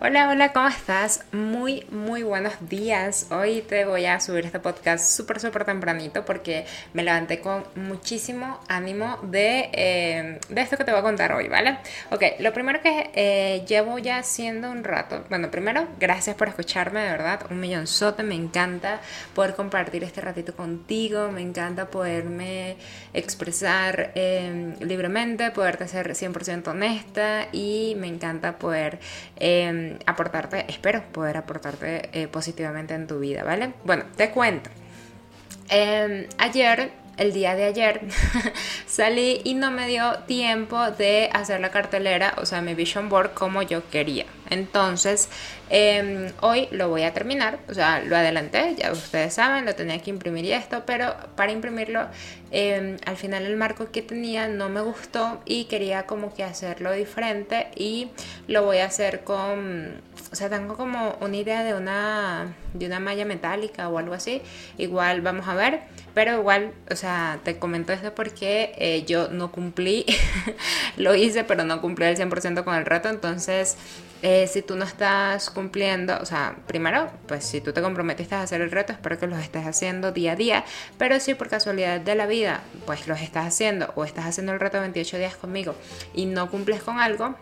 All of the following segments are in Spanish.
Hola, hola, ¿cómo estás? Muy, muy buenos días. Hoy te voy a subir este podcast súper, súper tempranito porque me levanté con muchísimo ánimo de, eh, de, esto que te voy a contar hoy, ¿vale? Ok, lo primero que eh, llevo ya haciendo un rato. Bueno, primero, gracias por escucharme, de verdad. Un millonzote, me encanta poder compartir este ratito contigo, me encanta poderme expresar eh, libremente, poderte ser 100% honesta y me encanta poder aportarte, espero poder aportarte eh, positivamente en tu vida, ¿vale? Bueno, te cuento. Em, ayer el día de ayer salí y no me dio tiempo de hacer la cartelera, o sea, mi vision board como yo quería. Entonces, em, hoy lo voy a terminar, o sea, lo adelanté, ya ustedes saben, lo tenía que imprimir y esto, pero para imprimirlo, em, al final el marco que tenía no me gustó y quería como que hacerlo diferente y lo voy a hacer con, o sea, tengo como una idea de una, de una malla metálica o algo así, igual vamos a ver, pero igual, o sea, te comento esto porque eh, yo no cumplí, lo hice, pero no cumplí el 100% con el reto, entonces eh, si tú no estás cumpliendo, o sea, primero, pues si tú te comprometiste a hacer el reto, espero que los estés haciendo día a día, pero si por casualidad de la vida, pues los estás haciendo o estás haciendo el reto 28 días conmigo y no cumples con algo,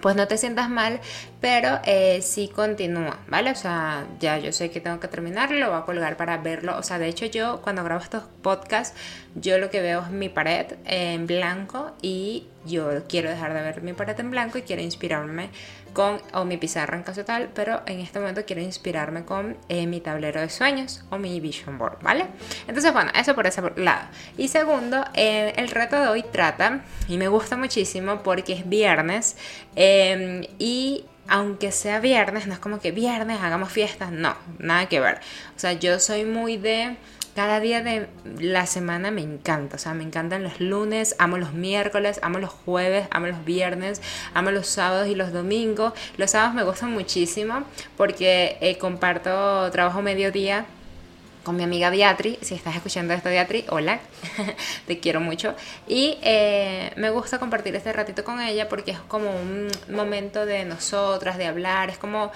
pues no te sientas mal, pero eh, sí continúa, ¿vale? O sea, ya yo sé que tengo que terminarlo, lo voy a colgar para verlo. O sea, de hecho yo cuando grabo estos podcasts, yo lo que veo es mi pared en blanco y yo quiero dejar de ver mi pared en blanco y quiero inspirarme con, o mi pizarra en caso tal, pero en este momento quiero inspirarme con eh, mi tablero de sueños o mi vision board, ¿vale? Entonces, bueno, eso por ese lado. Y segundo, eh, el reto de hoy trata, y me gusta muchísimo porque es viernes, em, y aunque sea viernes, no es como que viernes hagamos fiestas, no, nada que ver. O sea, yo soy muy de cada día de la semana me encanta, o sea, me encantan los lunes, amo los miércoles, amo los jueves, amo los viernes, amo los sábados y los domingos. Los sábados me gustan muchísimo porque eh, comparto trabajo mediodía con mi amiga Beatriz. Si estás escuchando esto, Beatriz, hola, te quiero mucho. Y eh, me gusta compartir este ratito con ella porque es como un momento de nosotras, de hablar, es como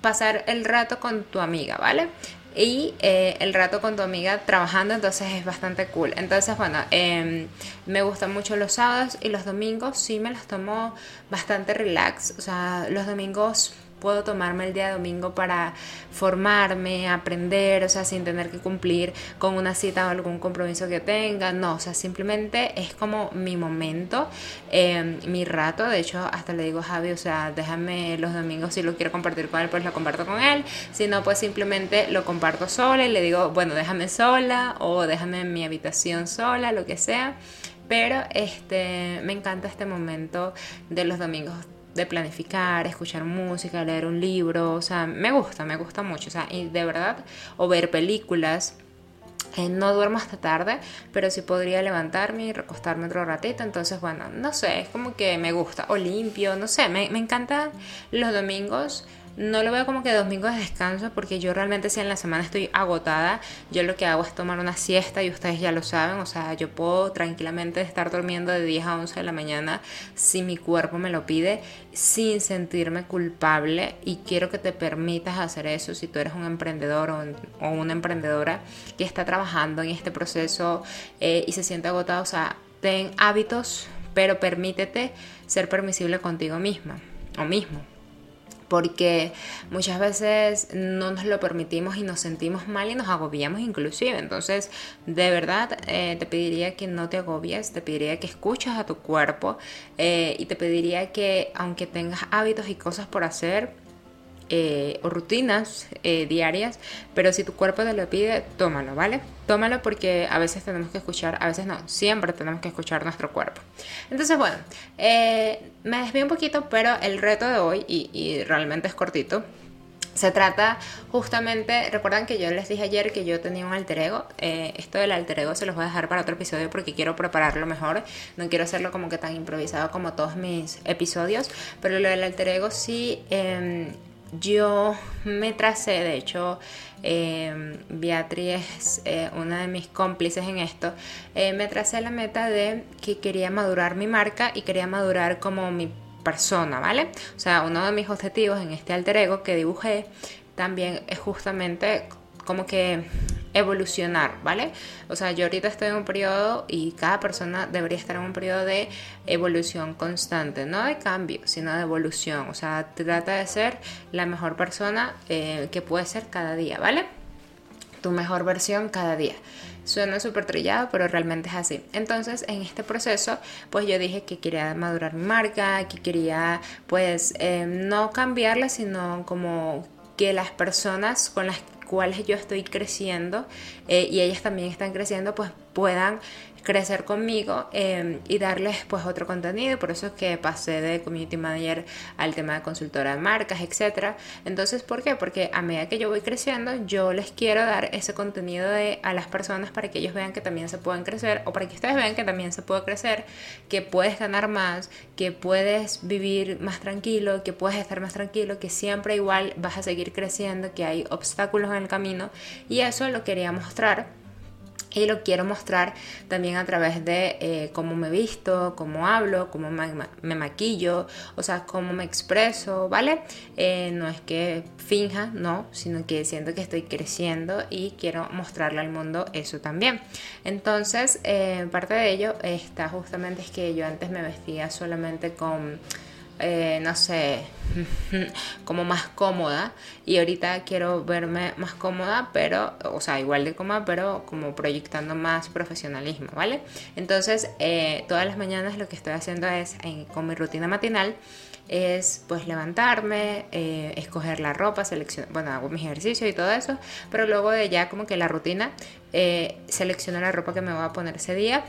pasar el rato con tu amiga, ¿vale? Y eh, el rato con tu amiga trabajando, entonces es bastante cool. Entonces, bueno, em, me gustan mucho los sábados y los domingos sí me los tomo bastante relax. O sea, los domingos puedo tomarme el día domingo para formarme, aprender, o sea, sin tener que cumplir con una cita o algún compromiso que tenga, no, o sea, simplemente es como mi momento, em, mi rato, de hecho, hasta le digo a Javi, o sea, déjame los domingos si lo quiero compartir con él, pues lo comparto con él, si no, pues simplemente lo comparto sola y le digo, bueno, déjame sola o déjame en mi habitación sola, lo que sea. Pero este, me encanta este momento de los domingos de planificar, escuchar música, leer un libro, o sea, me gusta, me gusta mucho, o sea, y de verdad, o ver películas. Eh, no duermo hasta tarde, pero sí podría levantarme y recostarme otro ratito. Entonces, bueno, no sé, es como que me gusta. O limpio, no sé, me, me encantan los domingos no lo veo como que domingo de descanso porque yo realmente si en la semana estoy agotada, yo lo que hago es tomar una siesta y ustedes ya lo saben, o sea, yo puedo tranquilamente estar durmiendo de 10 a 11 de la mañana si mi cuerpo me lo pide sin sentirme culpable y quiero que te permitas hacer eso si tú eres un emprendedor o, una emprendedora que está trabajando en este proceso eh, y se siente agotado, o sea, ten hábitos, pero permítete ser permisible contigo misma o mismo porque muchas veces no nos lo permitimos y nos sentimos mal y nos agobiamos inclusive. Entonces, de verdad, eh, te pediría que no te agobies, te pediría que escuches a tu cuerpo eh, y te pediría que aunque tengas hábitos y cosas por hacer, eh, o rutinas eh, diarias, pero si tu cuerpo te lo pide, tómalo, ¿vale? Tómalo porque a veces tenemos que escuchar, a veces no, siempre tenemos que escuchar nuestro cuerpo. Entonces, bueno, eh, me desvío un poquito, pero el reto de hoy, y, realmente es cortito, se trata justamente, recuerdan que yo les dije ayer que yo tenía un alter ego. esto del alter ego se los voy a dejar para otro episodio porque quiero prepararlo mejor. No quiero hacerlo como que tan improvisado como todos mis episodios. Pero lo del alter ego sí em, yo me tracé, de hecho, eh, Beatriz eh, una de mis cómplices en esto, eh, me tracé la meta de que quería madurar mi marca y quería madurar como mi persona, ¿vale? O sea, uno de mis objetivos en este alter ego que dibujé también es justamente como que evolucionar, ¿vale? O sea, yo ahorita estoy en un periodo y cada persona debería estar en un periodo de evolución constante, no de cambio, sino de evolución. O sea, trata de ser la mejor persona eh, que puede ser cada día, ¿vale? Tu mejor versión cada día. Suena súper trillado, pero realmente es así. Entonces, en este proceso, pues yo dije que quería madurar mi marca, que quería, pues, eh, no cambiarla, sino como que las personas con las cuales yo estoy creciendo eh, y ellas también están creciendo, pues puedan crecer conmigo em, y darles pues otro contenido. Por eso es que pasé de community manager al tema de consultora de marcas, etcétera. Entonces, ¿por qué? Porque a medida que yo voy creciendo, yo les quiero dar ese contenido de, a las personas para que ellos vean que también se pueden crecer o para que ustedes vean que también se puede crecer, que puedes ganar más, que puedes vivir más tranquilo, que puedes estar más tranquilo, que siempre igual vas a seguir creciendo, que hay obstáculos en el camino y eso lo quería mostrar y lo quiero mostrar también a través de eh, cómo me visto, cómo hablo, cómo me, maquillo, o sea, cómo me expreso, ¿vale? Eh, no es que finja, no, sino que siento que estoy creciendo y quiero mostrarle al mundo eso también. Entonces, eh, parte de ello está justamente es que yo antes me vestía solamente con eh, no sé, como más cómoda y ahorita quiero verme más cómoda, pero, o sea, igual de cómoda, pero como proyectando más profesionalismo, ¿vale? Entonces, eh, todas las mañanas lo que estoy haciendo es, con mi rutina matinal, es pues levantarme, eh, escoger la ropa, seleccionar, bueno, hago mis ejercicios y todo eso, pero luego de ya como que la rutina, selecciono la ropa que me voy a poner ese día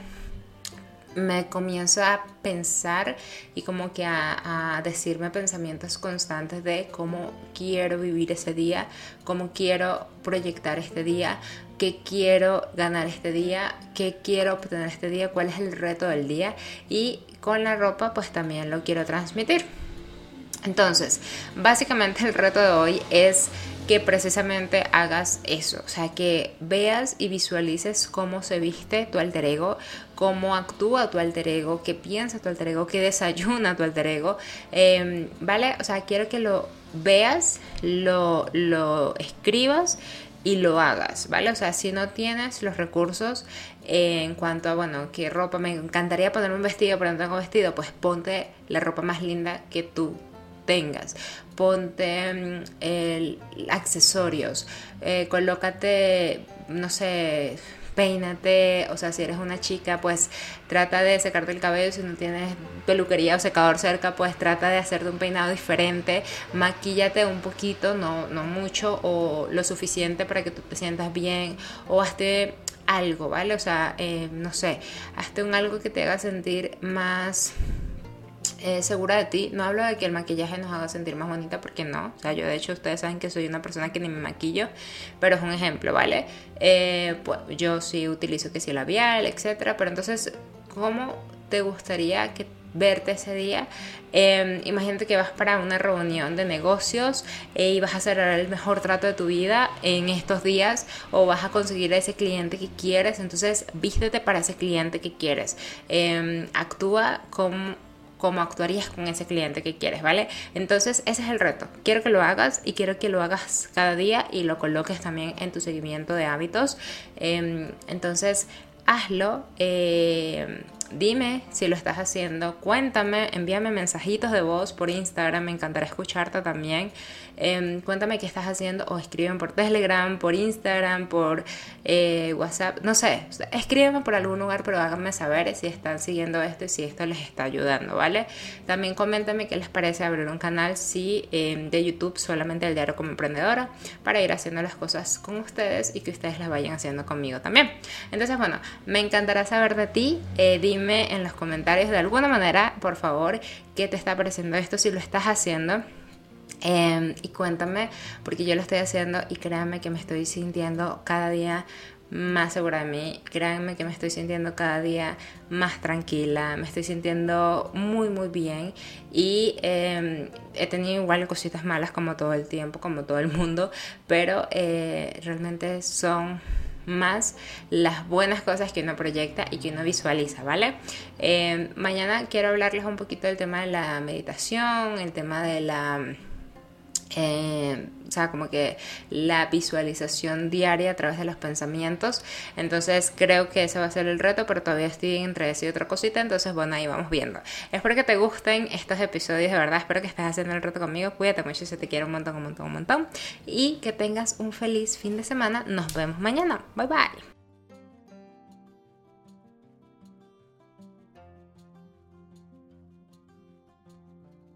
me comienzo a pensar y como que a, decirme pensamientos constantes de cómo quiero vivir ese día, cómo quiero proyectar este día, qué quiero ganar este día, qué quiero obtener este día, cuál es el reto del día y con la ropa pues también lo quiero transmitir. Entonces, básicamente el reto de hoy es que precisamente hagas eso, o sea, que veas y visualices cómo se viste tu alter ego, cómo actúa tu alter ego, qué piensa tu alter ego, qué desayuna tu alter ego, em, ¿vale? O sea, quiero que lo veas, lo, lo escribas y lo hagas, ¿vale? O sea, si no tienes los recursos en cuanto a, bueno, qué ropa, me encantaría ponerme un vestido, pero no tengo vestido, pues ponte la ropa más linda que tú tengas. Ponte mm, el, accesorios, eh, colócate, no sé, peínate, o sea, si eres una chica, pues trata de secarte el cabello, si no tienes peluquería o secador cerca, pues trata de hacerte un peinado diferente, maquíllate un poquito, no, no mucho o lo suficiente para que tú te sientas bien, o hazte algo, ¿vale? O sea, eh, no sé, hazte un algo que te haga sentir más eh, segura de ti. No hablo de que el maquillaje nos haga sentir más bonita, porque no. O sea, yo de hecho ustedes saben que soy una persona que ni me maquillo, pero es un ejemplo, ¿vale? Eh, pues yo sí utilizo que sí labial, etcétera, pero entonces, ¿cómo te gustaría que verte ese día. Em, imagínate que vas para una reunión de negocios eh, y vas a hacer el mejor trato de tu vida en estos días o vas a conseguir a ese cliente que quieres. Entonces, vístete para ese cliente que quieres. Em, actúa como cómo actuarías con ese cliente que quieres, ¿vale? Entonces ese es el reto. Quiero que lo hagas y quiero que lo hagas cada día y lo coloques también en tu seguimiento de hábitos. Em, entonces hazlo. Eh, Dime si lo estás haciendo, cuéntame, envíame mensajitos de voz por Instagram, me encantará escucharte también. Em, cuéntame qué estás haciendo o escriben por Telegram, por Instagram, por eh, WhatsApp, no sé, escríbeme por algún lugar, pero háganme saber si están siguiendo esto y si esto les está ayudando, ¿vale? También coméntame qué les parece abrir un canal si, em, de YouTube solamente el diario como emprendedora para ir haciendo las cosas con ustedes y que ustedes las vayan haciendo conmigo también. Entonces, bueno, me encantará saber de ti. Eh, dime en los comentarios de alguna manera, por favor, qué te está pareciendo esto, si lo estás haciendo. Em, y cuéntame, porque yo lo estoy haciendo y créanme que me estoy sintiendo cada día más segura de mí, créanme que me estoy sintiendo cada día más tranquila, me estoy sintiendo muy muy bien y em, he tenido igual cositas malas como todo el tiempo, como todo el mundo, pero eh, realmente son más las buenas cosas que uno proyecta y que uno visualiza, ¿vale? Eh, mañana quiero hablarles un poquito del tema de la meditación, el tema de la eh, o sea, como que la visualización diaria a través de los pensamientos. Entonces creo que ese va a ser el reto, pero todavía estoy entre eso y otra cosita. Entonces, bueno, ahí vamos viendo. Espero que te gusten estos episodios, de verdad. Espero que estés haciendo el reto conmigo. Cuídate mucho, se te quiero un montón, un montón, un montón. Y que tengas un feliz fin de semana. Nos vemos mañana. Bye bye.